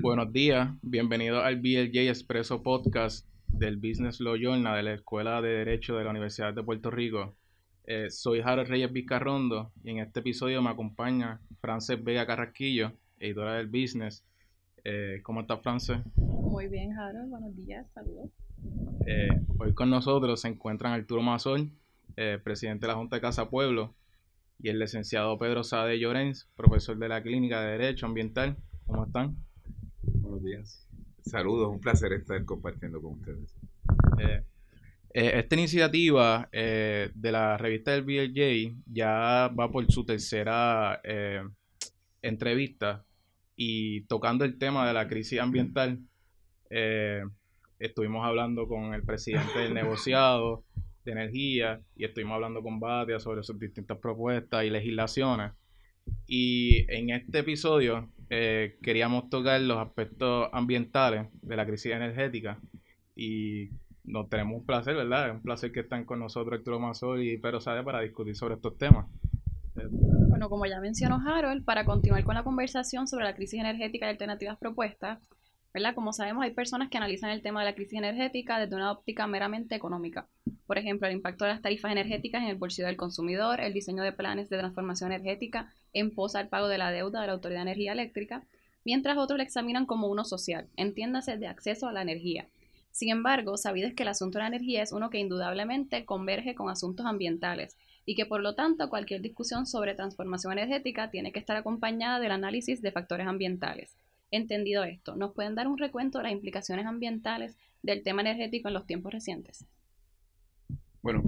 Buenos días, bienvenido al BLJ Expreso Podcast del Business Law Journal de la Escuela de Derecho de la Universidad de Puerto Rico. Eh, soy Harold Reyes Vizcarrondo y en este episodio me acompaña Frances Vega Carrasquillo, editora del Business. Eh, ¿Cómo estás, Frances? Muy bien, Harold. Buenos días, saludos. Eh, hoy con nosotros se encuentran Arturo Mazol, presidente de la Junta de Casa Pueblo, y el licenciado Pedro Sade Llorens, profesor de la Clínica de Derecho Ambiental. ¿Cómo están? Buenos días. Saludos, un placer estar compartiendo con ustedes. Eh, eh, esta iniciativa eh, de la revista del BLJ ya va por su tercera entrevista y tocando el tema de la crisis ambiental, estuvimos hablando con el presidente del negociado de energía y estuvimos hablando con Batia sobre sus distintas propuestas y legislaciones. Y en este episodio eh, queríamos tocar los aspectos ambientales de la crisis energética y nos tenemos un placer, ¿verdad? Es un placer que estén con nosotros Héctor Mazol y Pedro Sade para discutir sobre estos temas. Bueno, como ya mencionó Harold, para continuar con la conversación sobre la crisis energética y alternativas propuestas, ¿verdad? Como sabemos, hay personas que analizan el tema de la crisis energética desde una óptica meramente económica. Por ejemplo, el impacto de las tarifas energéticas en el bolsillo del consumidor, el diseño de planes de transformación energética en posa al pago de la deuda de la Autoridad de Energía Eléctrica, mientras otros lo examinan como uno social, entiéndase de acceso a la energía. Sin embargo, sabido es que el asunto de la energía es uno que indudablemente converge con asuntos ambientales y que por lo tanto cualquier discusión sobre transformación energética tiene que estar acompañada del análisis de factores ambientales. Entendido esto, ¿nos pueden dar un recuento de las implicaciones ambientales del tema energético en los tiempos recientes? Bueno,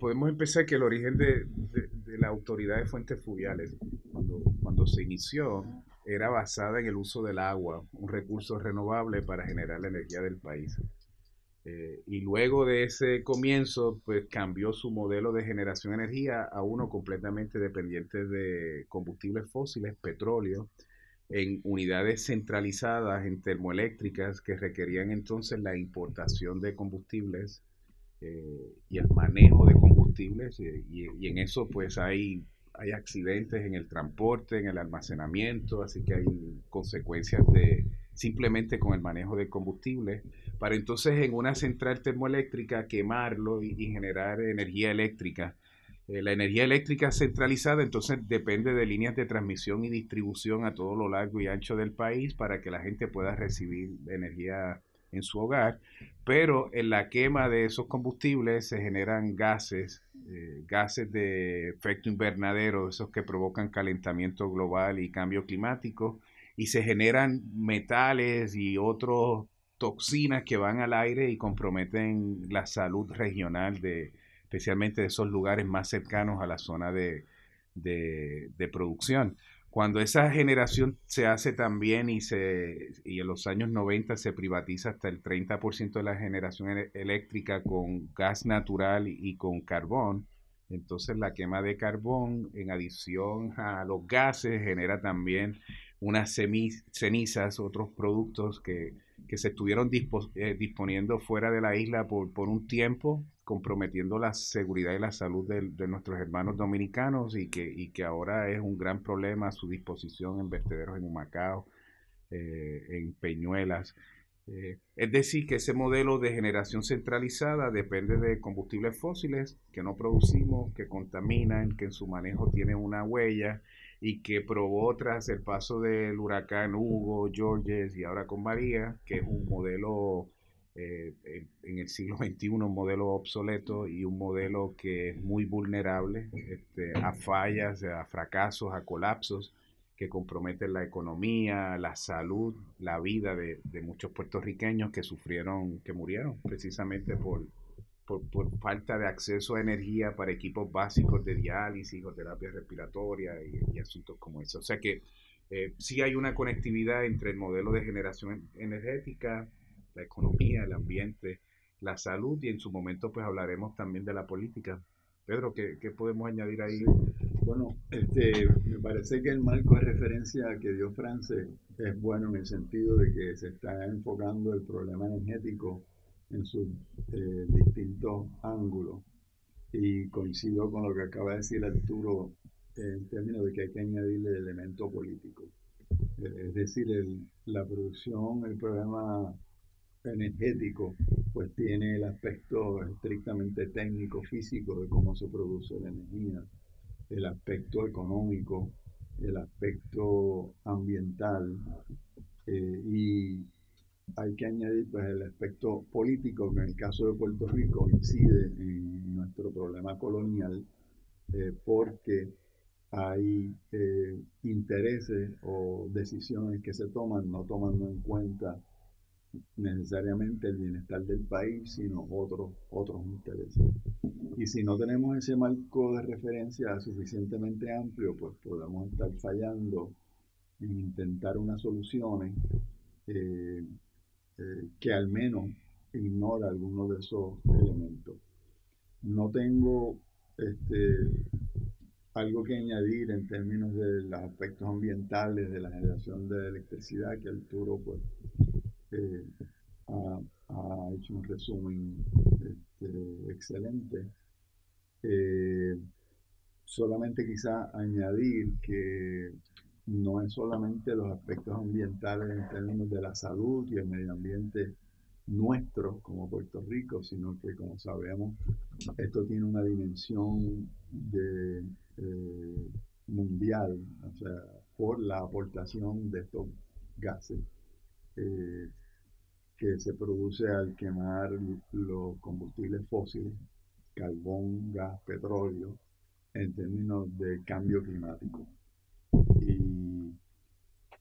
podemos empezar que el origen de, la autoridad de fuentes fluviales, cuando, cuando se inició, era basada en el uso del agua, un recurso renovable para generar la energía del país. Eh, y luego de ese comienzo, pues cambió su modelo de generación de energía a uno completamente dependiente de combustibles fósiles, petróleo, en unidades centralizadas en termoeléctricas que requerían entonces la importación de combustibles eh, y el manejo de combustibles y, en eso pues hay, hay accidentes en el transporte, en el almacenamiento, así que hay consecuencias de simplemente con el manejo de combustibles para entonces en una central termoeléctrica quemarlo y generar energía eléctrica. Eh, la energía eléctrica centralizada entonces depende de líneas de transmisión y distribución a todo lo largo y ancho del país para que la gente pueda recibir energía en su hogar, pero en la quema de esos combustibles se generan gases, eh, gases de efecto invernadero, esos que provocan calentamiento global y cambio climático, y se generan metales y otras toxinas que van al aire y comprometen la salud regional de, especialmente de esos lugares más cercanos a la zona de, producción. Cuando esa generación se hace también y, se, y en los años 90 se privatiza hasta el 30% de la generación eléctrica con gas natural y con carbón, entonces la quema de carbón en adición a los gases genera también unas cenizas, otros productos que, se estuvieron eh, disponiendo fuera de la isla por, por un tiempo comprometiendo la seguridad y la salud de, nuestros hermanos dominicanos y que, y que ahora es un gran problema su disposición en vertederos en Humacao, eh, en Peñuelas. Eh, es decir, que ese modelo de generación centralizada depende de combustibles fósiles que no producimos, que contaminan, que en su manejo tienen una huella y que probó tras el paso del huracán Hugo, Georges y ahora con María, que es un modelo eh, en, el siglo XXI un modelo obsoleto y un modelo que es muy vulnerable este, a fallas, a fracasos, a colapsos que comprometen la economía, la salud, la vida de, muchos puertorriqueños que sufrieron, que murieron precisamente por, por, falta de acceso a energía para equipos básicos de diálisis o terapia respiratoria y, asuntos como eso. O sea que eh, sí hay una conectividad entre el modelo de generación energética, la economía, el ambiente, la salud y en su momento pues hablaremos también de la política. Pedro, ¿qué, podemos añadir ahí? Bueno, este, me parece que el marco de referencia que dio France es bueno en el sentido de que se está enfocando el problema energético en sus eh, distintos ángulos. Y coincido con lo que acaba de decir Arturo en términos de que hay que añadirle el elemento político. es decir, la producción, el problema energético, pues tiene el aspecto estrictamente técnico, físico de cómo se produce la energía, el aspecto económico, el aspecto ambiental eh, y hay que añadir pues el aspecto político que en el caso de Puerto Rico incide en nuestro problema colonial eh, porque hay eh, intereses o decisiones que se toman no tomando en cuenta necesariamente el bienestar del país, sino otros, otros intereses. Y si no tenemos ese marco de referencia suficientemente amplio, pues podemos estar fallando en intentar unas soluciones eh, eh, que al menos ignora algunos de esos elementos. No tengo este, algo que añadir en términos de los aspectos ambientales de la generación de electricidad, que Arturo pues, eh, ha, hecho un resumen este, excelente. Eh, solamente quizá añadir que no es solamente los aspectos ambientales en términos de la salud y el medio ambiente nuestro como Puerto Rico, sino que como sabemos esto tiene una dimensión de, eh, mundial, o sea, por la aportación de estos gases eh, que se produce al quemar los combustibles fósiles, carbón, gas, petróleo, en términos de cambio climático. Y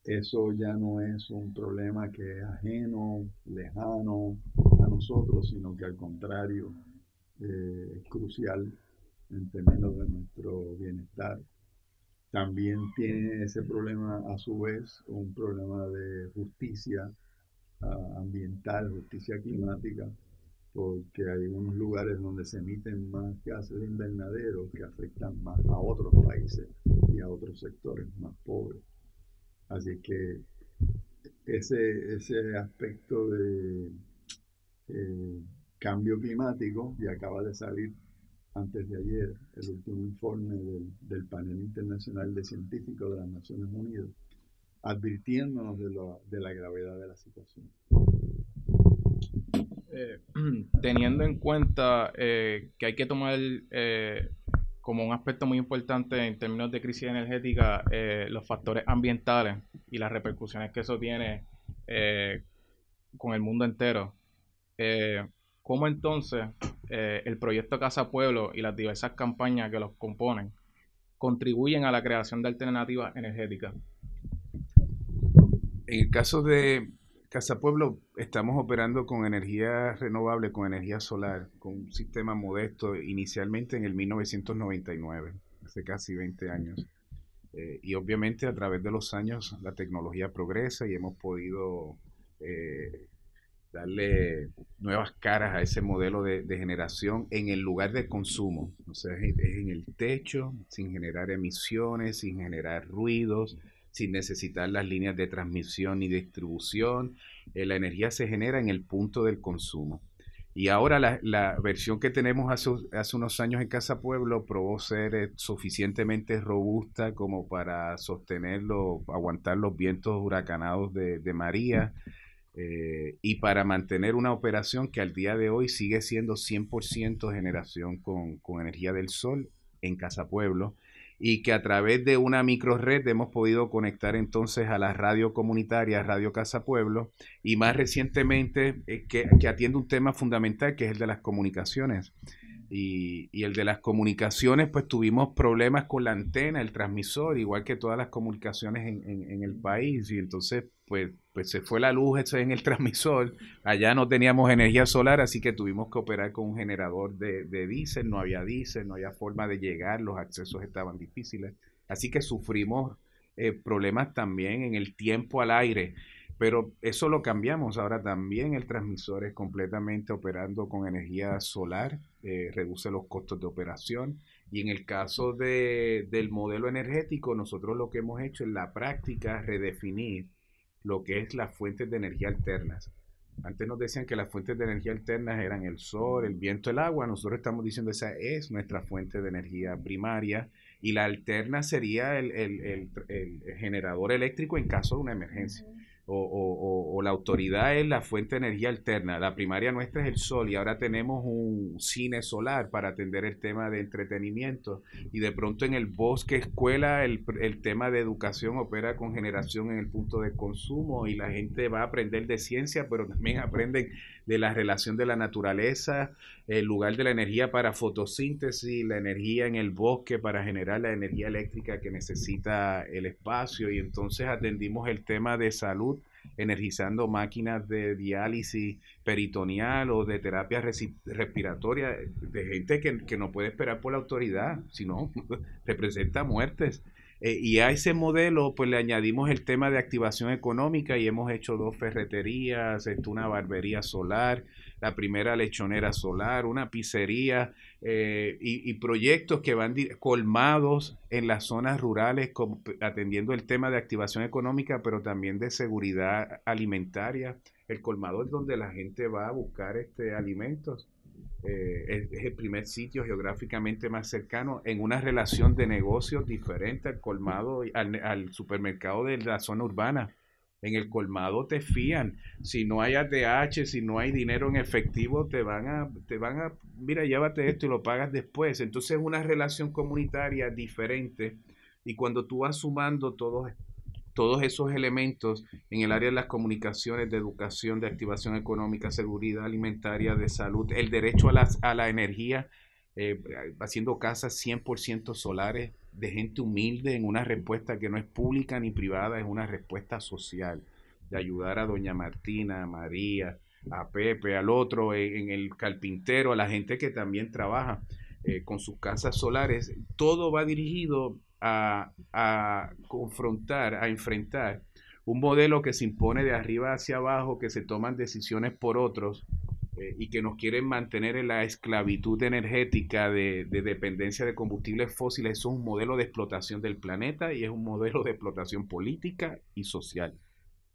eso ya no es un problema que es ajeno, lejano a nosotros, sino que al contrario eh, es crucial en términos de nuestro bienestar. También tiene ese problema a su vez un problema de justicia ambiental, justicia climática, porque hay unos lugares donde se emiten más gases de invernadero que afectan más a otros países y a otros sectores más pobres. Así que ese, ese aspecto de eh, cambio climático, y acaba de salir antes de ayer el último informe del, del panel internacional de científicos de las Naciones Unidas, advirtiéndonos de, lo, de la gravedad de la situación. Eh, teniendo en cuenta eh, que hay que tomar eh, como un aspecto muy importante en términos de crisis energética los factores ambientales y las repercusiones que eso tiene con el mundo entero. ¿Cómo entonces el proyecto Casa Pueblo y las diversas campañas que los componen contribuyen a la creación de alternativas energéticas? En el caso de Casa Pueblo estamos operando con energía renovable, con energía solar, con un sistema modesto inicialmente en el 1999, hace casi 20 años. Eh, y obviamente a través de los años la tecnología progresa y hemos podido eh, darle nuevas caras a ese modelo de, generación en el lugar de consumo. O sea, es en el techo, sin generar emisiones, sin generar ruidos, sin necesitar las líneas de transmisión y distribución. Eh, la energía se genera en el punto del consumo. Y ahora la, versión que tenemos hace, hace, unos años en Casa Pueblo probó ser eh, suficientemente robusta como para sostenerlo, aguantar los vientos huracanados de, María eh, y para mantener una operación que al día de hoy sigue siendo 100% generación con, con energía del sol en Casa Pueblo y que a través de una micro red hemos podido conectar entonces a la radio comunitaria, Radio Casa Pueblo, y más recientemente eh, que, que, atiende un tema fundamental que es el de las comunicaciones. Y, el de las comunicaciones, pues tuvimos problemas con la antena, el transmisor, igual que todas las comunicaciones en, en el país, y entonces pues, pues se fue la luz en el transmisor, allá no teníamos energía solar, así que tuvimos que operar con un generador de, de diésel, no había diésel, no había forma de llegar, los accesos estaban difíciles, así que sufrimos eh, problemas también en el tiempo al aire, pero eso lo cambiamos, ahora también el transmisor es completamente operando con energía solar, eh, reduce los costos de operación, y en el caso de, del modelo energético, nosotros lo que hemos hecho en la práctica es redefinir lo que es las fuentes de energía alternas. Antes nos decían que las fuentes de energía alternas eran el sol, el viento, el agua. Nosotros estamos diciendo esa es nuestra fuente de energía primaria y la alterna sería el, el, el generador eléctrico en caso de una emergencia o, la autoridad es la fuente de energía alterna. La primaria nuestra es el sol y ahora tenemos un cine solar para atender el tema de entretenimiento y de pronto en el bosque escuela el, el tema de educación opera con generación en el punto de consumo y la gente va a aprender de ciencia, pero también aprenden de la relación de la naturaleza, el lugar de la energía para fotosíntesis, la energía en el bosque para generar la energía eléctrica que necesita el espacio y entonces atendimos el tema de salud energizando máquinas de diálisis peritoneal o de terapia respiratoria de gente que, que no puede esperar por la autoridad, sino representa muertes. Eh, y a ese modelo, pues le añadimos el tema de activación económica y hemos hecho dos ferreterías, esto, una barbería solar, la primera lechonera solar, una pizzería eh, y, proyectos que van colmados en las zonas rurales, atendiendo el tema de activación económica, pero también de seguridad alimentaria. El colmado es donde la gente va a buscar este alimentos eh, es, el primer sitio geográficamente más cercano en una relación de negocios diferente al colmado, al, supermercado de la zona urbana. En el colmado te fían. Si no hay ATH, si no hay dinero en efectivo, te van a, te van a, mira, llévate esto y lo pagas después. Entonces es una relación comunitaria diferente. Y cuando tú vas sumando todos todos esos elementos en el área de las comunicaciones, de educación, de activación económica, seguridad alimentaria, de salud, el derecho a la, a la energía, eh, haciendo casas 100% solares de gente humilde en una respuesta que no es pública ni privada, es una respuesta social, de ayudar a doña Martina, a María, a Pepe, al otro, en, el carpintero, a la gente que también trabaja eh, con sus casas solares. Todo va dirigido a, confrontar, a enfrentar un modelo que se impone de arriba hacia abajo, que se toman decisiones por otros eh, y que nos quieren mantener en la esclavitud energética de, dependencia de combustibles fósiles. Eso es un modelo de explotación del planeta y es un modelo de explotación política y social.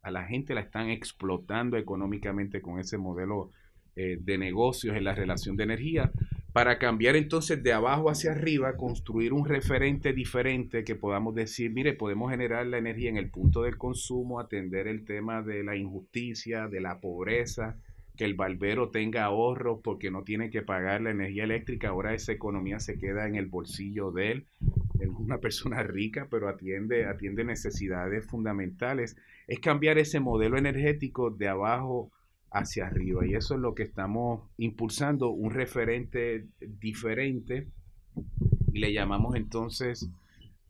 A la gente la están explotando económicamente con ese modelo eh, de negocios en la relación de energía para cambiar entonces de abajo hacia arriba, construir un referente diferente que podamos decir, mire, podemos generar la energía en el punto del consumo, atender el tema de la injusticia, de la pobreza, que el barbero tenga ahorros porque no tiene que pagar la energía eléctrica, ahora esa economía se queda en el bolsillo de él, es una persona rica, pero atiende, atiende necesidades fundamentales. Es cambiar ese modelo energético de abajo hacia arriba. Y eso es lo que estamos impulsando, un referente diferente, y le llamamos entonces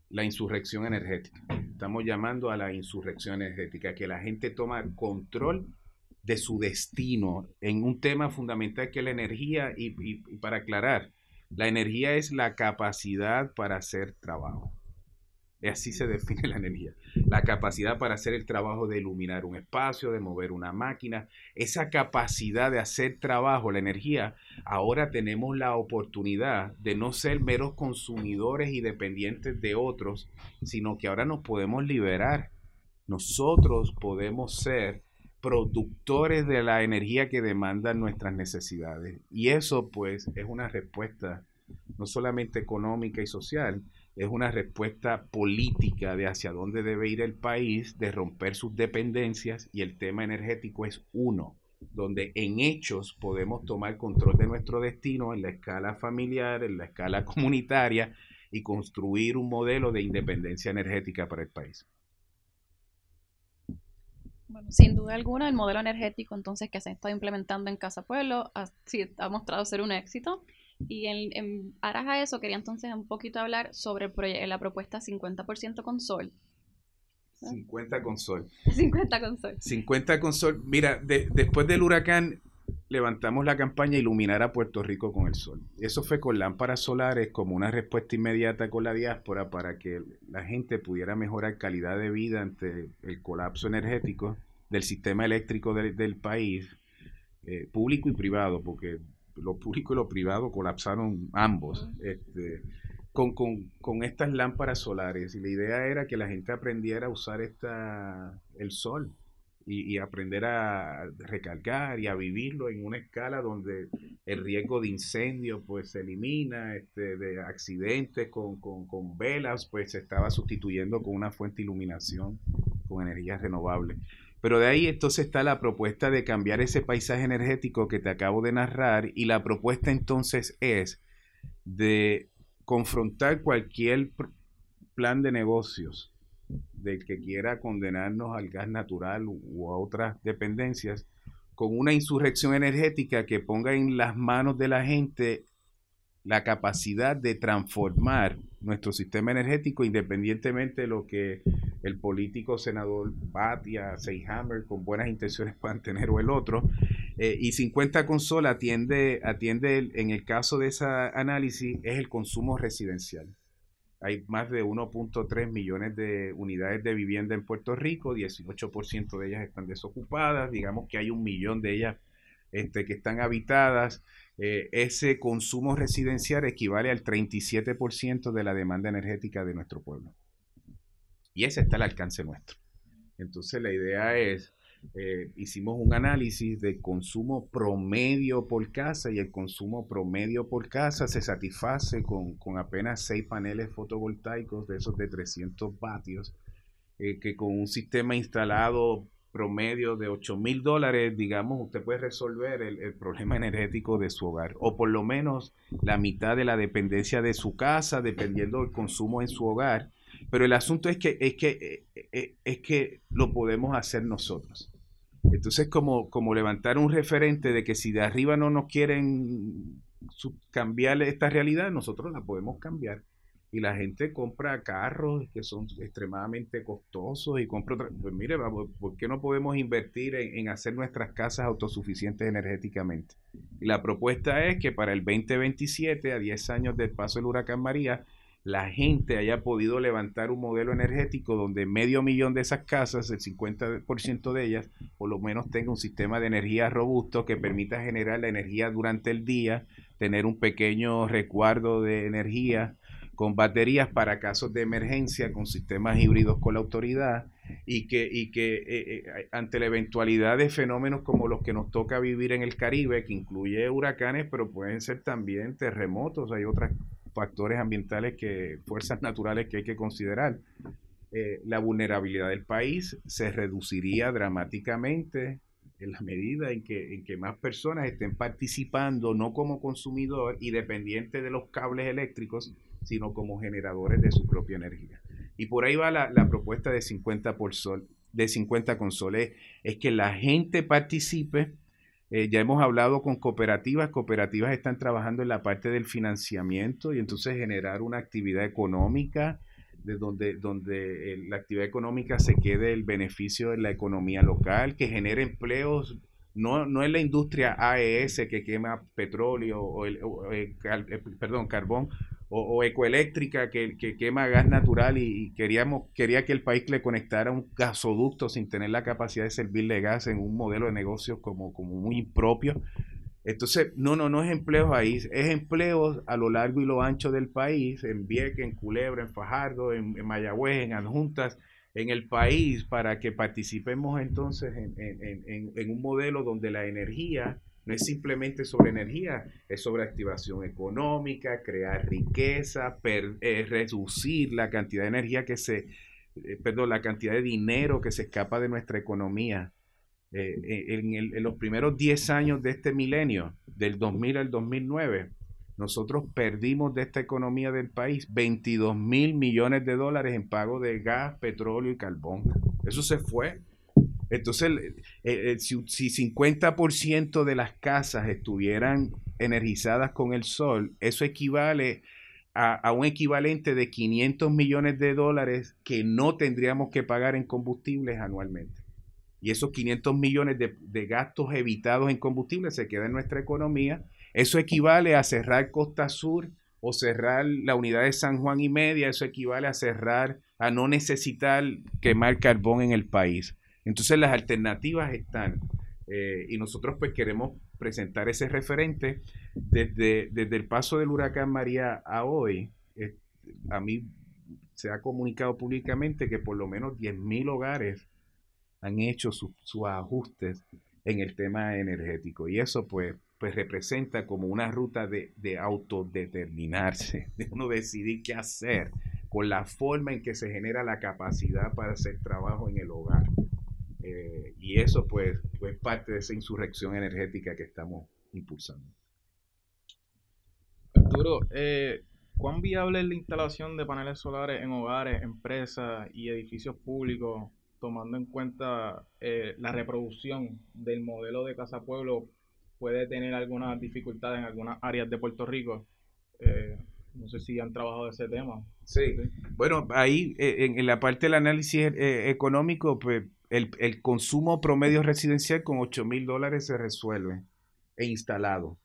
la insurrección energética. Estamos llamando a la insurrección energética, que la gente toma control de su destino en un tema fundamental que es la energía y, y para aclarar, la energía es la capacidad para hacer trabajo. Así se define la energía. La capacidad para hacer el trabajo de iluminar un espacio, de mover una máquina. Esa capacidad de hacer trabajo, la energía, ahora tenemos la oportunidad de no ser meros consumidores y dependientes de otros, sino que ahora nos podemos liberar. Nosotros podemos ser productores de la energía que demandan nuestras necesidades. Y eso pues es una respuesta no solamente económica y social, es una respuesta política de hacia dónde debe ir el país, de romper sus dependencias y el tema energético es uno, donde en hechos podemos tomar control de nuestro destino en la escala familiar, en la escala comunitaria y construir un modelo de independencia energética para el país. Bueno, sin duda alguna, el modelo energético entonces que se está implementando en Casa Pueblo ha, ha mostrado ser un éxito y en, en aras a eso, quería entonces un poquito hablar sobre la propuesta 50% con sol. 50 con sol. 50 con sol. 50 con sol. Mira, después del huracán levantamos la campaña Iluminar a Puerto Rico con el sol. Eso fue con lámparas solares como una respuesta inmediata con la diáspora para que la gente pudiera mejorar calidad de vida ante el colapso energético del sistema eléctrico del país, eh, público y privado, porque lo público y lo privado colapsaron ambos. Este, con, con, estas lámparas solares y la idea era que la gente aprendiera a usar esta, el sol y, aprender a recargar y a vivirlo en una escala donde el riesgo de incendio pues se elimina, este, de accidentes con, con, con velas pues se estaba sustituyendo con una fuente de iluminación con energías renovables. Pero de ahí entonces está la propuesta de cambiar ese paisaje energético que te acabo de narrar y la propuesta entonces es de confrontar cualquier plan de negocios del que quiera condenarnos al gas natural u, a otras dependencias con una insurrección energética que ponga en las manos de la gente la capacidad de transformar nuestro sistema energético independientemente de lo que el político senador Batia, Seyhammer, con buenas intenciones puedan tener o el otro. Eh, y 50 Consol atiende, atiende, en el caso de ese análisis, es el consumo residencial. Hay más de 1.3 millones de unidades de vivienda en Puerto Rico, 18% de ellas están desocupadas, digamos que hay un millón de ellas este, que están habitadas. Eh, ese consumo residencial equivale al 37% de la demanda energética de nuestro pueblo. Y ese está el alcance nuestro. Entonces la idea es, eh, hicimos un análisis de consumo promedio por casa y el consumo promedio por casa se satisface con, apenas 6 paneles fotovoltaicos de esos de 300 vatios, eh, que con un sistema instalado promedio de 8 mil dólares, digamos, usted puede resolver el, problema energético de su hogar, o por lo menos la mitad de la dependencia de su casa, dependiendo del consumo en su hogar. Pero el asunto es que, es que, eh, eh, es que lo podemos hacer nosotros. Entonces, como, como levantar un referente de que si de arriba no nos quieren cambiar esta realidad, nosotros la podemos cambiar y la gente compra carros que son extremadamente costosos y compra otra, pues mire, ¿por qué no podemos invertir en, hacer nuestras casas autosuficientes energéticamente? Y la propuesta es que para el 2027, a 10 años del paso del huracán María, la gente haya podido levantar un modelo energético donde medio millón de esas casas, el 50% de ellas, por lo menos tenga un sistema de energía robusto que permita generar la energía durante el día, tener un pequeño resguardo de energía con baterías para casos de emergencia, con sistemas híbridos con la autoridad y que, y que eh, eh, ante la eventualidad de fenómenos como los que nos toca vivir en el Caribe, que incluye huracanes, pero pueden ser también terremotos, hay otros factores ambientales que, fuerzas naturales que hay que considerar. Eh, la vulnerabilidad del país se reduciría dramáticamente en la medida en que, en que más personas estén participando, no como consumidor y dependiente de los cables eléctricos, sino como generadores de su propia energía. Y por ahí va la, propuesta de 50 por sol, de 50 consoles, es que la gente participe. Eh, ya hemos hablado con cooperativas, cooperativas están trabajando en la parte del financiamiento y entonces generar una actividad económica de donde, donde la actividad económica se quede el beneficio de la economía local, que genere empleos no, no es la industria AES que quema petróleo o, el, eh, perdón, carbón, o, ecoeléctrica que, quema gas natural y, queríamos, quería que el país le conectara un gasoducto sin tener la capacidad de servirle gas en un modelo de negocios como, como muy impropio. Entonces, no, no, no es empleos ahí, es empleos a lo largo y lo ancho del país, en Vieques, en Culebra, en Fajardo, en, Mayagüez, en Adjuntas, en el país, para que participemos entonces en, en, en un modelo donde la energía no es simplemente sobre energía, es sobre activación económica, crear riqueza, eh, reducir la cantidad de energía que se, eh, perdón, la cantidad de dinero que se escapa de nuestra economía. Eh, en, los primeros 10 años de este milenio, del 2000 al 2009, nosotros perdimos de esta economía del país 22 mil millones de dólares en pago de gas, petróleo y carbón. Eso se fue entonces, eh, si, 50% de las casas estuvieran energizadas con el sol, eso equivale a, un equivalente de 500 millones de dólares que no tendríamos que pagar en combustibles anualmente. Y esos 500 millones de, de gastos evitados en combustibles se quedan en nuestra economía. Eso equivale a cerrar Costa Sur o cerrar la unidad de San Juan y Media. Eso equivale a cerrar, a no necesitar quemar carbón en el país. Entonces las alternativas están eh, y nosotros pues queremos presentar ese referente desde, desde el paso del huracán María a hoy. A mí se ha comunicado públicamente que por lo menos 10.000 hogares han hecho sus ajustes en el tema energético. Y eso pues, pues representa como una ruta de autodeterminarse, de uno decidir qué hacer con la forma en que se genera la capacidad para hacer trabajo en el hogar. Eh, y eso pues, pues parte de esa insurrección energética que estamos impulsando. Arturo, eh, ¿cuán viable es la instalación de paneles solares en hogares, empresas y edificios públicos, tomando en cuenta eh, la reproducción del modelo de Casa Pueblo? ¿Puede tener algunas dificultades en algunas áreas de Puerto Rico? no sé si han trabajado ese tema. Sí, bueno, ahí en, en, la parte del análisis económico, pues el, el consumo promedio residencial con 8 mil dólares se resuelve e instalado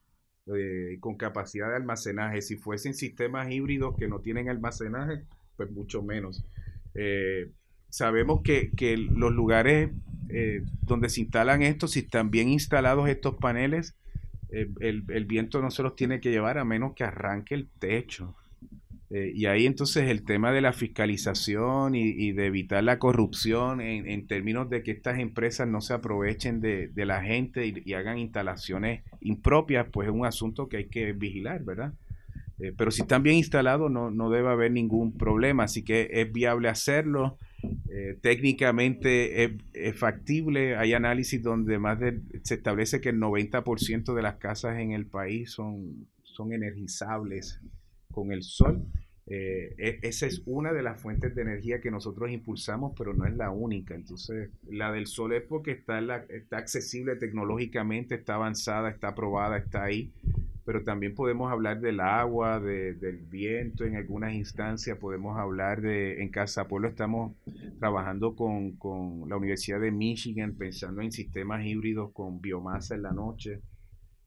eh, con capacidad de almacenaje. Si fuesen sistemas híbridos que no tienen almacenaje, pues mucho menos. Eh, sabemos que, que, los lugares eh, donde se instalan estos, si están bien instalados estos paneles, el, el, viento no se los tiene que llevar a menos que arranque el techo. Eh, y ahí entonces el tema de la fiscalización y, de evitar la corrupción en, términos de que estas empresas no se aprovechen de, la gente y, hagan instalaciones impropias, pues es un asunto que hay que vigilar, ¿verdad? Eh, pero si están bien instalados no, no debe haber ningún problema, así que es viable hacerlo. Eh, técnicamente es, es, factible, hay análisis donde más de, se establece que el 90% de las casas en el país son, son energizables con el sol. Eh, e, esa es una de las fuentes de energía que nosotros impulsamos, pero no es la única. Entonces, la del sol es porque está, la, está accesible tecnológicamente, está avanzada, está aprobada, está ahí. Pero también podemos hablar del agua, del viento en algunas instancias, podemos hablar de, en Casa Pueblo estamos trabajando con, con la Universidad de Michigan, pensando en sistemas híbridos con biomasa en la noche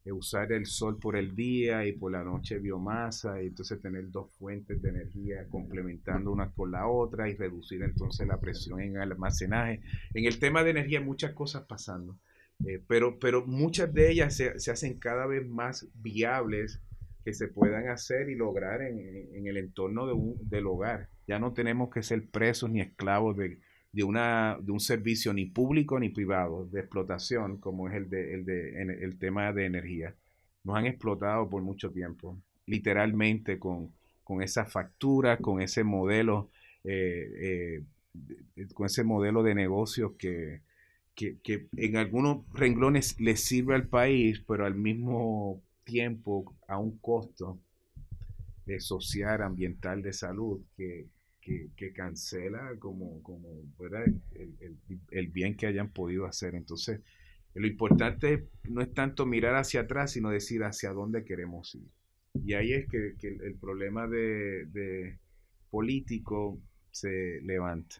usar el sol por el día y por la noche biomasa, y entonces tener dos fuentes de energía complementando una con la otra y reducir entonces la presión en el almacenaje. En el tema de energía hay muchas cosas pasando, eh, pero, pero muchas de ellas se, se, hacen cada vez más viables que se puedan hacer y lograr en, en el entorno de un, del hogar. Ya no tenemos que ser presos ni esclavos de, de, una, de un servicio ni público ni privado de explotación como es el, de, el, de, el tema de energía. Nos han explotado por mucho tiempo, literalmente con, con esa factura, con ese modelo, eh, eh, con ese modelo de negocios que, que, que, en algunos renglones le sirve al país, pero al mismo tiempo a un costo de social, ambiental, de salud, que, que, cancela como, como el, el, bien que hayan podido hacer. Entonces, lo importante no es tanto mirar hacia atrás, sino decir hacia dónde queremos ir. Y ahí es que, el problema de, de, político se levanta.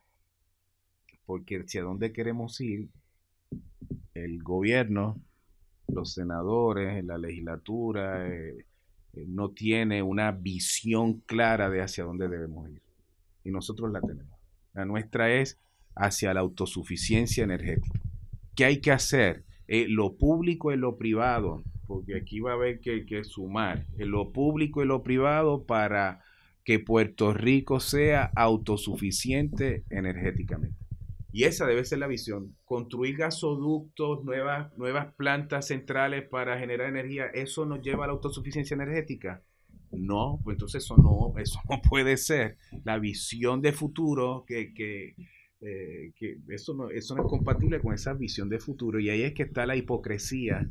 Porque hacia dónde queremos ir, el gobierno, los senadores, la legislatura, eh, eh, no tiene una visión clara de hacia dónde debemos ir y nosotros la tenemos. La nuestra es hacia la autosuficiencia energética. ¿Qué hay que hacer? Eh, lo público y lo privado, porque aquí va a haber que, que sumar en lo público y lo privado para que Puerto Rico sea autosuficiente energéticamente. Y esa debe ser la visión. Construir gasoductos, nuevas, nuevas plantas centrales para generar energía, ¿eso nos lleva a la autosuficiencia energética? No, pues entonces eso no, eso no puede ser. La visión de futuro, que, que, eh, que eso, no, eso no es compatible con esa visión de futuro. Y ahí es que está la hipocresía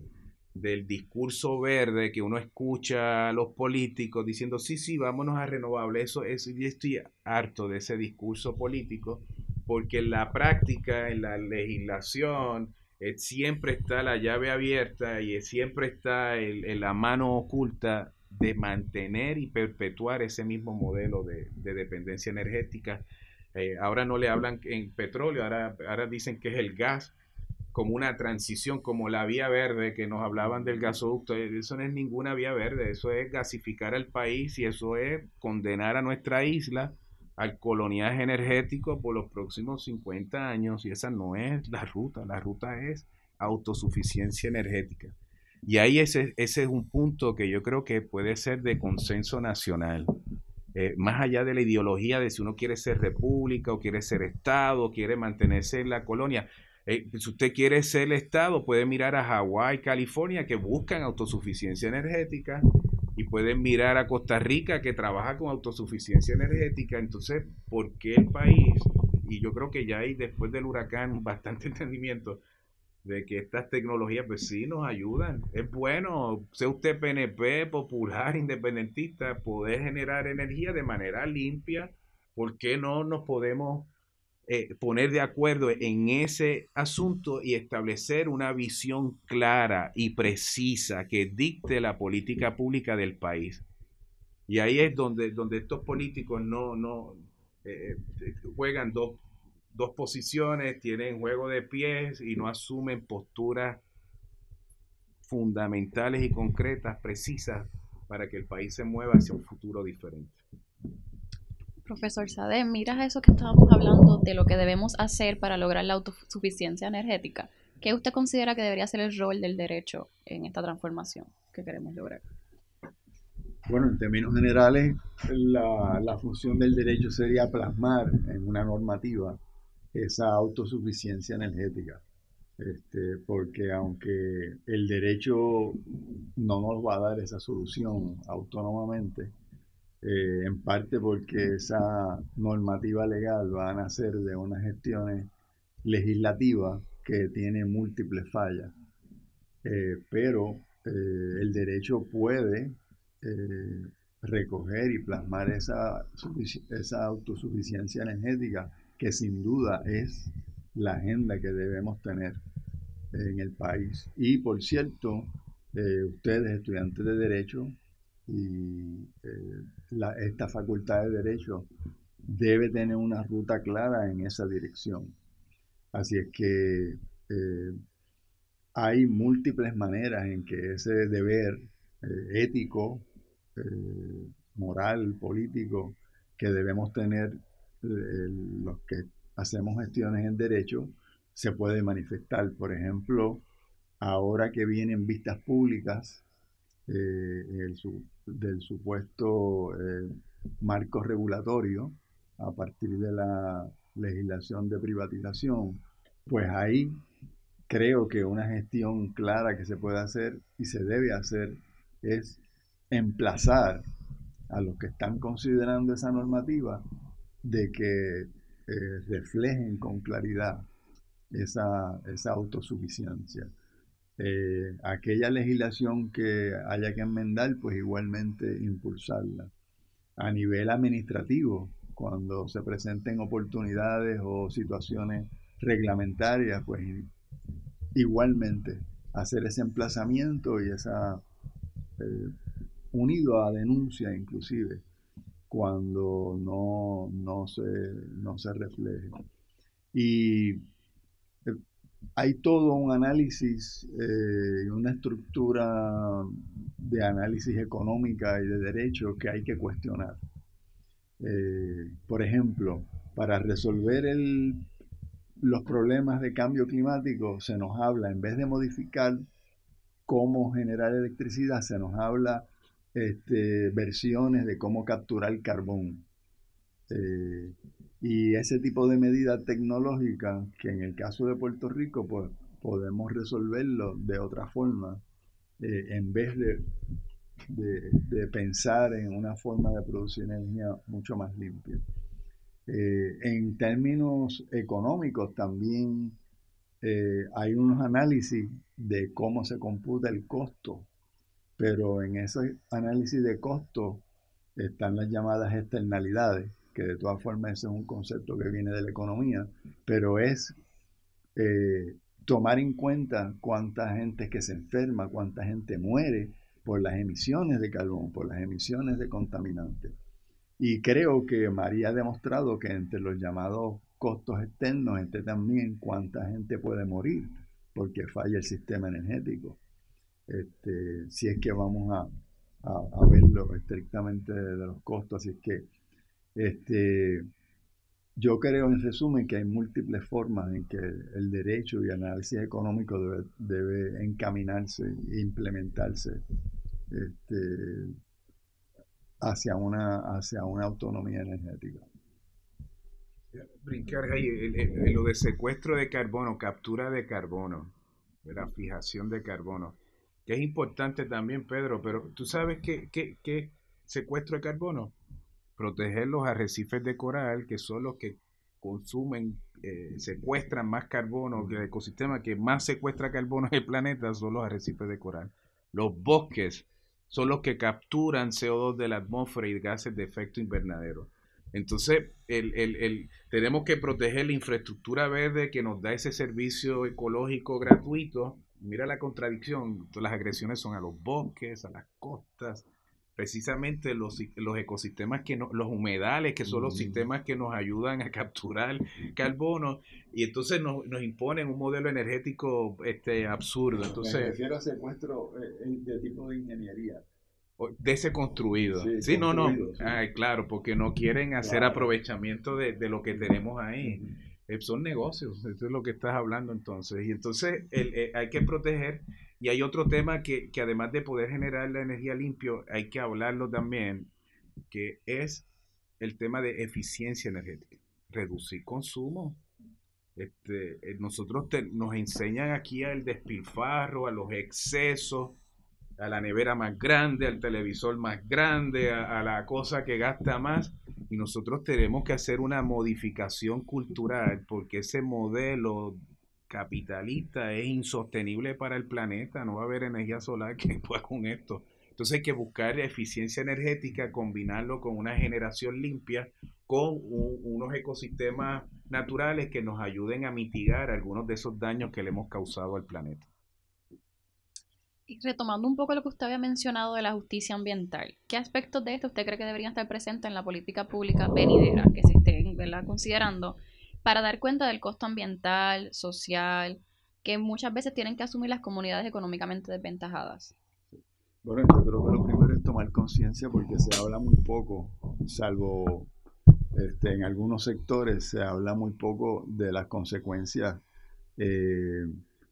del discurso verde que uno escucha a los políticos diciendo, sí, sí, vámonos a renovables. Eso, eso, yo estoy harto de ese discurso político, porque en la práctica, en la legislación, eh, siempre está la llave abierta y siempre está el, la mano oculta de mantener y perpetuar ese mismo modelo de, dependencia energética. Eh, ahora no le hablan en petróleo, ahora, ahora dicen que es el gas como una transición, como la vía verde, que nos hablaban del gasoducto. Eh, eso no es ninguna vía verde, eso es gasificar al país y eso es condenar a nuestra isla al coloniaje energético por los próximos 50 años y esa no es la ruta, la ruta es autosuficiencia energética. Y ahí ese, ese es un punto que yo creo que puede ser de consenso nacional. Eh, más allá de la ideología de si uno quiere ser república o quiere ser Estado, o quiere mantenerse en la colonia. Eh, si usted quiere ser el Estado, puede mirar a Hawái, California, que buscan autosuficiencia energética, y pueden mirar a Costa Rica, que trabaja con autosuficiencia energética. Entonces, ¿por qué el país? Y yo creo que ya hay, después del huracán, bastante entendimiento de que estas tecnologías, pues sí, nos ayudan. Es bueno, sea usted PNP, popular, independentista, poder generar energía de manera limpia. ¿Por qué no nos podemos eh, poner de acuerdo en ese asunto y establecer una visión clara y precisa que dicte la política pública del país. Y ahí es donde, donde estos políticos no, no eh, eh, juegan dos, dos posiciones, tienen juego de pies y no asumen posturas fundamentales y concretas, precisas, para que el país se mueva hacia un futuro diferente. Profesor Sade, miras eso que estábamos hablando de lo que debemos hacer para lograr la autosuficiencia energética. ¿Qué usted considera que debería ser el rol del derecho en esta transformación que queremos lograr? Bueno, en términos generales, la, la función del derecho sería plasmar en una normativa esa autosuficiencia energética. Este, porque aunque el derecho no nos va a dar esa solución autónomamente, eh, en parte porque esa normativa legal va a nacer de unas gestiones legislativas que tienen múltiples fallas. Eh, pero eh, el derecho puede recoger y plasmar esa, esa autosuficiencia energética que sin duda es la agenda que debemos tener en el país. Y por cierto, ustedes, estudiantes de Derecho, y eh, esta facultad de Derecho debe tener una ruta clara en esa dirección. Así es que eh, hay múltiples maneras en que ese deber eh, ético, moral, político, que debemos tener los que hacemos gestiones en derecho, se puede manifestar. Por ejemplo, ahora que vienen vistas públicas, el, del supuesto eh, marco regulatorio a partir de la legislación de privatización, pues ahí creo que una gestión clara que se puede hacer y se debe hacer es emplazar a los que están considerando esa normativa de que eh, reflejen con claridad esa, esa autosuficiencia. Eh, aquella legislación que haya que enmendar, pues igualmente impulsarla. A nivel administrativo, cuando se presenten oportunidades o situaciones reglamentarias, pues igualmente hacer ese emplazamiento y esa eh, unido a denuncia inclusive cuando no, no, se, no se refleje. Y hay todo un análisis eh, una estructura de análisis económica y de derecho que hay que cuestionar. Eh, por ejemplo, para resolver los problemas de cambio climático se nos habla, en vez de modificar cómo generar electricidad, se nos habla este, versiones de cómo capturar carbón. Eh, y ese tipo de medida tecnológica, que en el caso de Puerto Rico, pues podemos resolverlo de otra forma, eh, en vez de, de, pensar en una forma de producir energía mucho más limpia. Eh, en términos económicos también hay unos análisis de cómo se computa el costo, pero en ese análisis de costo están las llamadas externalidades que de todas formas ese es un concepto que viene de la economía, pero es eh, tomar en cuenta cuánta gente que se enferma, cuánta gente muere por las emisiones de carbón, por las emisiones de contaminantes. Y creo que María ha demostrado que entre los llamados costos externos entre también cuánta gente puede morir porque falla el sistema energético. Este, si es que vamos a, a, verlo estrictamente de, los costos, así es que este, yo creo, en resumen, que hay múltiples formas en que el derecho y el análisis económico debe, encaminarse e implementarse este, hacia, una, hacia una autonomía energética. brincar ahí, lo de secuestro de carbono, captura de carbono, la fijación de carbono, que es importante también, Pedro, pero tú sabes qué, qué, secuestro de carbono? Proteger los arrecifes de coral, que son los que consumen, eh, secuestran más carbono, que el ecosistema que más secuestra carbono en el planeta son los arrecifes de coral. Los bosques son los que capturan CO2 de la atmósfera y gases de efecto invernadero. Entonces, el, el, el, tenemos que proteger la infraestructura verde que nos da ese servicio ecológico gratuito. Mira la contradicción, las agresiones son a los bosques, a las costas, precisamente los, los ecosistemas que no, los humedales, que son los sistemas que nos ayudan a capturar carbono, y entonces nos, nos imponen un modelo energético este, absurdo. Entonces, Me refiero a secuestro eh, de tipo de ingeniería de ese construido. Sí, no, no. Ay, claro, porque no quieren hacer aprovechamiento de, lo que tenemos ahí. Eh, son negocios, eso es lo que estás hablando entonces. Y entonces el, eh, hay que proteger. Y hay otro tema que, que además de poder generar la energía limpio, hay que hablarlo también, que es el tema de eficiencia energética. Reducir consumo. Este, eh, nosotros nos enseñan aquí al despilfarro, a los excesos a la nevera más grande, al televisor más grande, a, la cosa que gasta más. Y nosotros tenemos que hacer una modificación cultural porque ese modelo capitalista es insostenible para el planeta. No va a haber energía solar que pueda con esto. Entonces hay que buscar eficiencia energética, combinarlo con una generación limpia, con unos ecosistemas naturales que nos ayuden a mitigar algunos de esos daños que le hemos causado al planeta. Y retomando un poco lo que usted había mencionado de la justicia ambiental, ¿qué aspectos de esto usted cree que deberían estar presentes en la política pública venidera que se estén considerando para dar cuenta del costo ambiental, social, que muchas veces tienen que asumir las comunidades económicamente desventajadas? Bueno, yo creo que lo primero es tomar conciencia porque se habla muy poco, salvo este, en algunos sectores se habla muy poco de las consecuencias eh,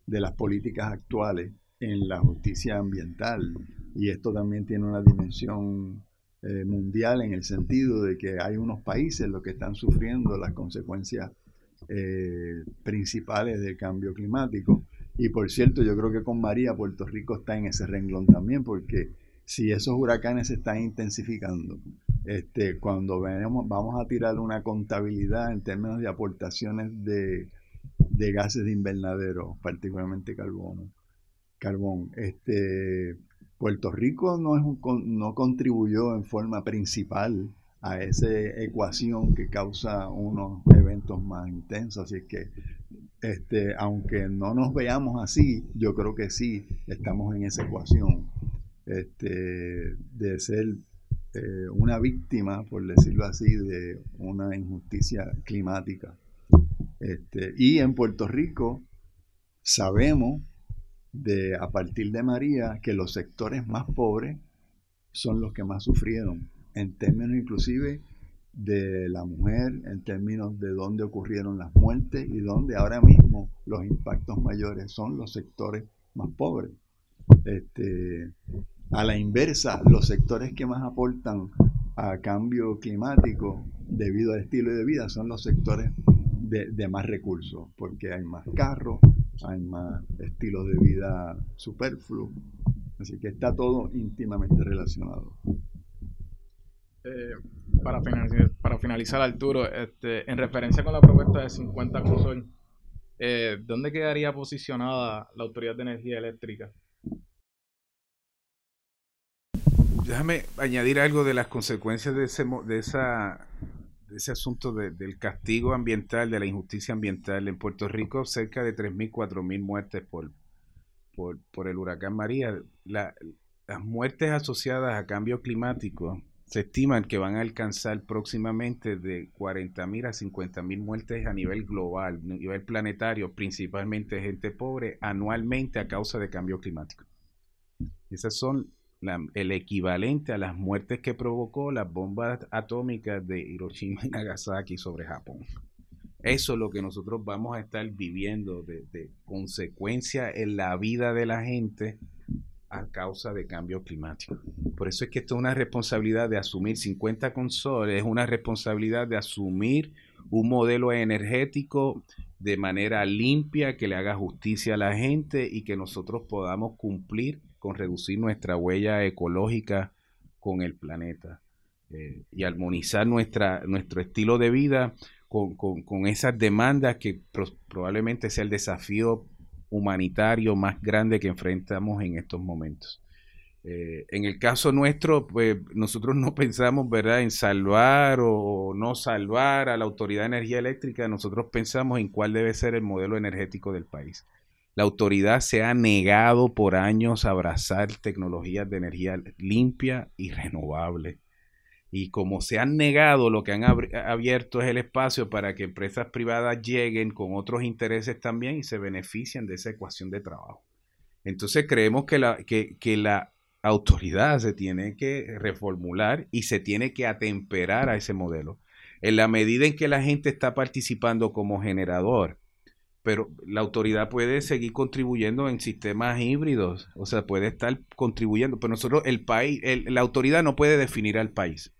de las políticas actuales en la justicia ambiental. Y esto también tiene una dimensión eh, mundial en el sentido de que hay unos países los que están sufriendo las consecuencias eh, principales del cambio climático. Y por cierto, yo creo que con María Puerto Rico está en ese renglón también, porque si esos huracanes se están intensificando, este, cuando vamos a tirar una contabilidad en términos de aportaciones de, de gases de invernadero, particularmente carbono, carbón. Este, Puerto Rico no, es un, no contribuyó en forma principal a esa ecuación que causa unos eventos más intensos. Así que, este, aunque no nos veamos así, yo creo que sí estamos en esa ecuación este, de ser eh, una víctima, por decirlo así, de una injusticia climática. Este, y en Puerto Rico sabemos de a partir de María que los sectores más pobres son los que más sufrieron, en términos inclusive de la mujer, en términos de dónde ocurrieron las muertes y dónde ahora mismo los impactos mayores son los sectores más pobres. Este, a la inversa, los sectores que más aportan a cambio climático debido al estilo de vida son los sectores de, de más recursos, porque hay más carros, hay más estilos de vida superfluos. Así que está todo íntimamente relacionado. Eh, para, finalizar, para finalizar, Arturo, este, en referencia con la propuesta de 50 COSOL, eh, ¿dónde quedaría posicionada la Autoridad de Energía Eléctrica? Déjame añadir algo de las consecuencias de, ese, de esa ese asunto del castigo ambiental, de la injusticia ambiental. En Puerto Rico, cerca de 3.000, 4.000 muertes por, por, por, el huracán María. las muertes asociadas a cambio climático se estiman que van a alcanzar próximamente de 40.000 a 50.000 muertes a nivel global, a nivel planetario, principalmente gente pobre, anualmente a causa de cambio climático. Esas son el equivalente a las muertes que provocó las bombas atómicas de Hiroshima y Nagasaki sobre Japón. Eso es lo que nosotros vamos a estar viviendo de, consecuencia en la vida de la gente a causa de cambio climático. Por eso es que esto es una responsabilidad de asumir 50 consoles, es una responsabilidad de asumir un modelo energético de manera limpia, que le haga justicia a la gente y que nosotros podamos cumplir con reducir nuestra huella ecológica con el planeta eh, y armonizar nuestra, nuestro estilo de vida con, con, esas demandas que probablemente sea el desafío humanitario más grande que enfrentamos en estos momentos. Eh, en el caso nuestro, pues nosotros no pensamos, ¿verdad?, en salvar o no salvar a la Autoridad de Energía Eléctrica, nosotros pensamos en cuál debe ser el modelo energético del país. La autoridad se ha negado por años a abrazar tecnologías de energía limpia y renovable. Y como se han negado, lo que han abierto es el espacio para que empresas privadas lleguen con otros intereses también y se beneficien de esa ecuación de trabajo. Entonces creemos que la, que, que la autoridad se tiene que reformular y se tiene que atemperar a ese modelo. En la medida en que la gente está participando como generador, pero la autoridad puede seguir contribuyendo en sistemas híbridos, o sea, puede estar contribuyendo, pero nosotros, el país, la autoridad no puede definir al país.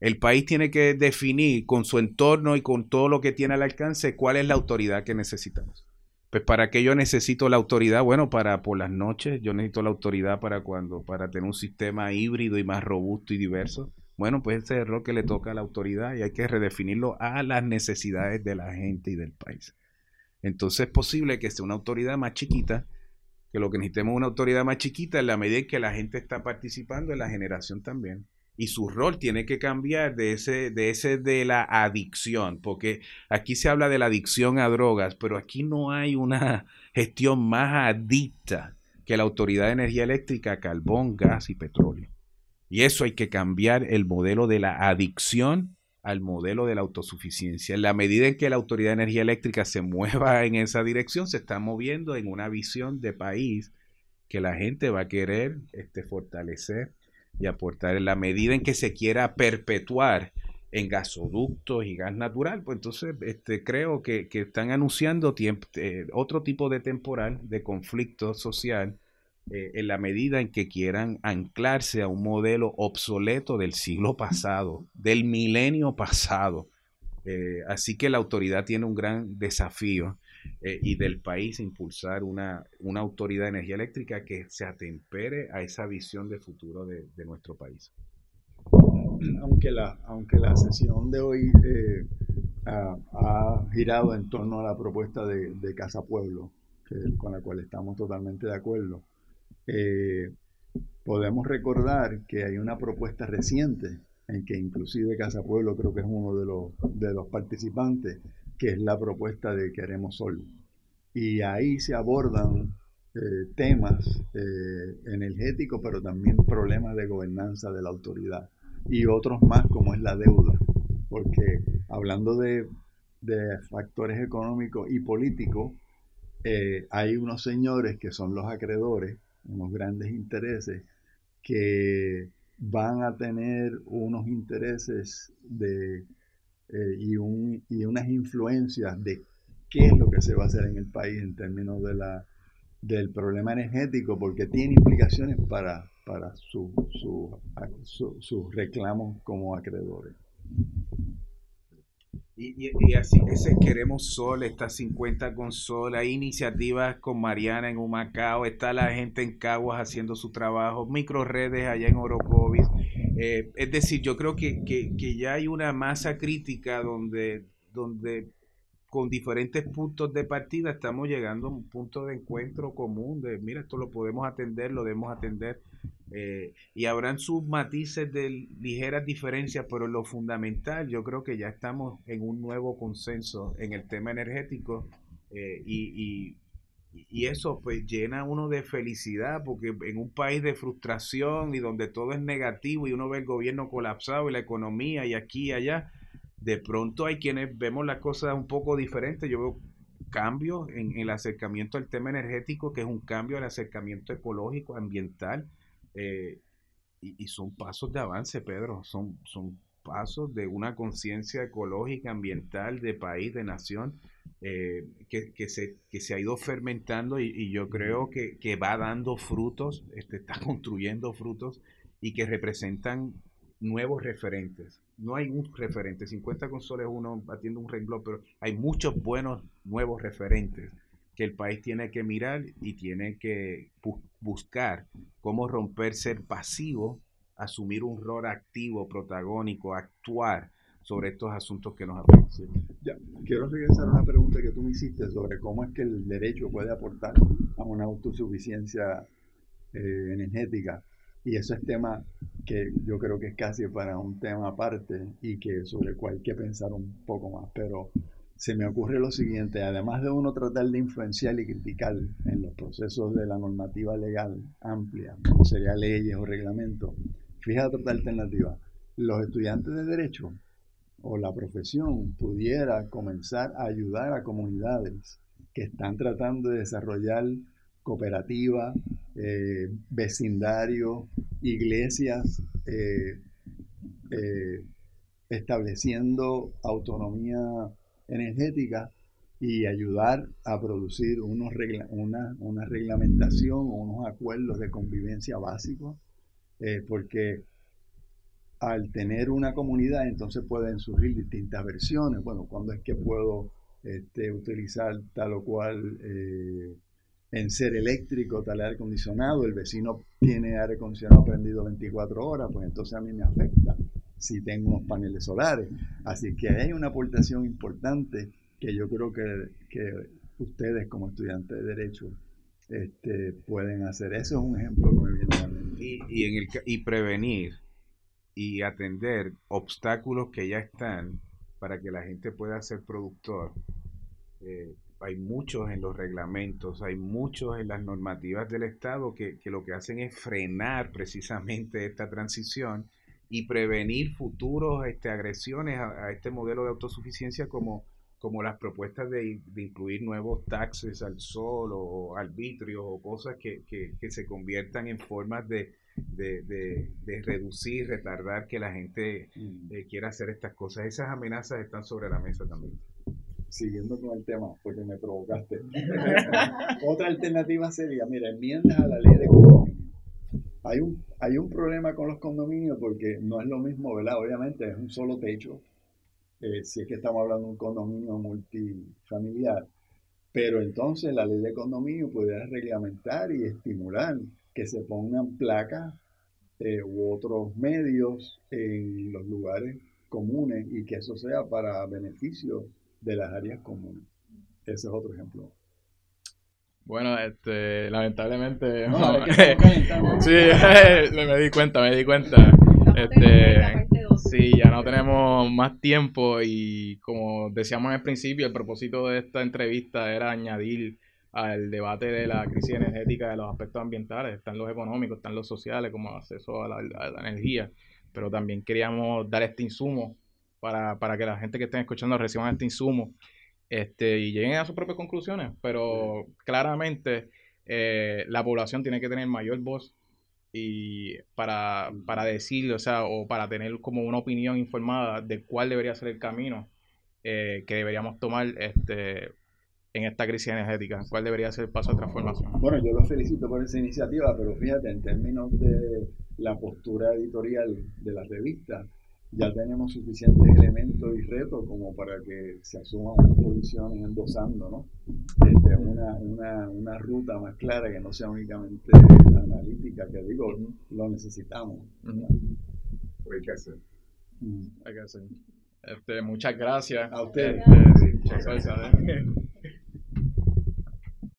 El país tiene que definir con su entorno y con todo lo que tiene al alcance cuál es la autoridad que necesitamos. Pues para qué yo necesito la autoridad, bueno, para por las noches, yo necesito la autoridad para cuando, para tener un sistema híbrido y más robusto y diverso. Bueno, pues ese es el rol que le toca a la autoridad y hay que redefinirlo a las necesidades de la gente y del país. Entonces es posible que sea una autoridad más chiquita, que lo que necesitemos es una autoridad más chiquita en la medida en que la gente está participando en la generación también. Y su rol tiene que cambiar de ese, de ese de la adicción, porque aquí se habla de la adicción a drogas, pero aquí no hay una gestión más adicta que la Autoridad de Energía Eléctrica, carbón, gas y petróleo. Y eso hay que cambiar el modelo de la adicción al modelo de la autosuficiencia. En la medida en que la Autoridad de Energía Eléctrica se mueva en esa dirección, se está moviendo en una visión de país que la gente va a querer este, fortalecer y aportar. En la medida en que se quiera perpetuar en gasoductos y gas natural, pues entonces este, creo que, están anunciando eh, otro tipo de temporal de conflicto social eh, en la medida en que quieran anclarse a un modelo obsoleto del siglo pasado, del milenio pasado. Eh, así que la autoridad tiene un gran desafío eh, y del país impulsar una, una, autoridad de energía eléctrica que se atempere a esa visión de futuro de, nuestro país. Aunque la, aunque la sesión de hoy ha, girado en torno a la propuesta de Casa Pueblo, con la cual estamos totalmente de acuerdo, eh, podemos recordar que hay una propuesta reciente en que inclusive Casa Pueblo creo que es uno de los, de los participantes, que es la propuesta de Queremos Sol. Y ahí se abordan eh, temas eh, energéticos, pero también problemas de gobernanza de la autoridad y otros más como es la deuda. Porque hablando de, de factores económicos y políticos, hay unos señores que son los acreedores unos grandes intereses que van a tener unos intereses de, eh, y, un, y unas influencias de qué es lo que se va a hacer en el país en términos de la, del problema energético, porque tiene implicaciones para, para sus reclamos como acreedores. Y, así ese Queremos Sol, está 50 con Sol, hay iniciativas con Mariana en Humacao, está la gente en Caguas haciendo su trabajo, microredes allá en Orocovis. Eh, es decir, yo creo que, que, que, ya hay una masa crítica donde, donde con diferentes puntos de partida estamos llegando a un punto de encuentro común de, mira, esto lo podemos atender, lo debemos atender. Eh, y habrán sus matices de ligeras diferencias, pero lo fundamental, yo creo que ya estamos en un nuevo consenso en el tema energético eh, y, y, eso pues llena uno de felicidad porque en un país de frustración y donde todo es negativo y uno ve el gobierno colapsado y la economía y aquí y allá, de pronto hay quienes vemos las cosas un poco diferentes. Yo veo cambios en, el acercamiento al tema energético, que es un cambio al acercamiento ecológico, ambiental, eh, y, son pasos de avance, Pedro, son, son pasos de una conciencia ecológica, ambiental, de país, de nación, eh, que, que, se, que se ha ido fermentando y, yo creo que, que, va dando frutos, este, está construyendo frutos y que representan nuevos referentes no hay un referente. 50 consoles uno batiendo un renglón, pero hay muchos buenos nuevos referentes que el país tiene que mirar y tiene que buscar cómo romper ser pasivo, asumir un rol activo, protagónico, actuar sobre estos asuntos que nos afectan. Ya, quiero regresar a una pregunta que tú me hiciste sobre cómo es que el derecho puede aportar a una autosuficiencia eh, energética. Y eso es tema que yo creo que es casi para un tema aparte y que sobre el cual hay que pensar un poco más. Pero se me ocurre lo siguiente, además de uno tratar de influenciar y criticar en los procesos de la normativa legal amplia, como sería leyes o reglamentos, fíjate otra alternativa. Los estudiantes de derecho o la profesión pudiera comenzar a ayudar a comunidades que están tratando de desarrollar cooperativas, eh, vecindarios, iglesias, eh, eh, estableciendo autonomía energética y ayudar a producir unos una, una, reglamentación o unos acuerdos de convivencia básicos, porque al tener una comunidad entonces pueden surgir distintas versiones. Bueno, ¿cuándo es que puedo este, utilizar tal o cual eh, en ser eléctrico, tal aire acondicionado? El vecino tiene aire acondicionado prendido 24 horas, pues entonces a mí me afecta si tengo unos paneles solares. Así que hay una aportación importante que yo creo que, que ustedes como estudiantes de Derecho este, pueden hacer. Eso es un ejemplo muy bien. Y, y, prevenir y atender obstáculos que ya están para que la gente pueda ser productor. Eh, hay muchos en los reglamentos, hay muchos en las normativas del Estado que, lo que hacen es frenar precisamente esta transición y prevenir futuros este, agresiones a, este modelo de autosuficiencia como, como las propuestas de, incluir nuevos taxes al sol o arbitrios o cosas que, que se conviertan en formas de, de, de, reducir, retardar que la gente mm. eh, quiera hacer estas cosas. Esas amenazas están sobre la mesa también. Siguiendo con el tema, porque me provocaste. Otra alternativa sería, mira, enmiendas a la ley de condominio. Hay un, hay un problema con los condominios porque no es lo mismo, ¿verdad? Obviamente es un solo techo, eh, si es que estamos hablando de un condominio multifamiliar. Pero entonces la ley de condominio pudiera reglamentar y estimular que se pongan placas eh, u otros medios en los lugares comunes y que eso sea para beneficio de las áreas comunes. Ese es otro ejemplo. Bueno, este, lamentablemente. sí, me di cuenta, me di cuenta. Este, sí, ya no tenemos más tiempo y como decíamos en el principio, el propósito de esta entrevista era añadir al debate de la crisis energética, de los aspectos ambientales, están los económicos, están los sociales, como acceso a la, energía, pero también queríamos dar este insumo para, para, que la gente que esté escuchando reciban este insumo este, y lleguen a sus propias conclusiones, pero claramente eh, la población tiene que tener mayor voz y para, para decir, o sea, o para tener como una opinión informada de cuál debería ser el camino eh, que deberíamos tomar este, en esta crisis energética? ¿Cuál debería ser el paso de transformación? Bueno, yo los felicito por esa iniciativa, pero fíjate, en términos de la postura editorial de la revista, ya tenemos suficientes elementos y retos como para que se asuman posiciones endosando ¿no? Este, una, una, una ruta más clara que no sea únicamente analítica, que digo, lo necesitamos. Hay que hacer. Hay que hacer. Este, muchas gracias. A ustedes. Este, muchas gracias.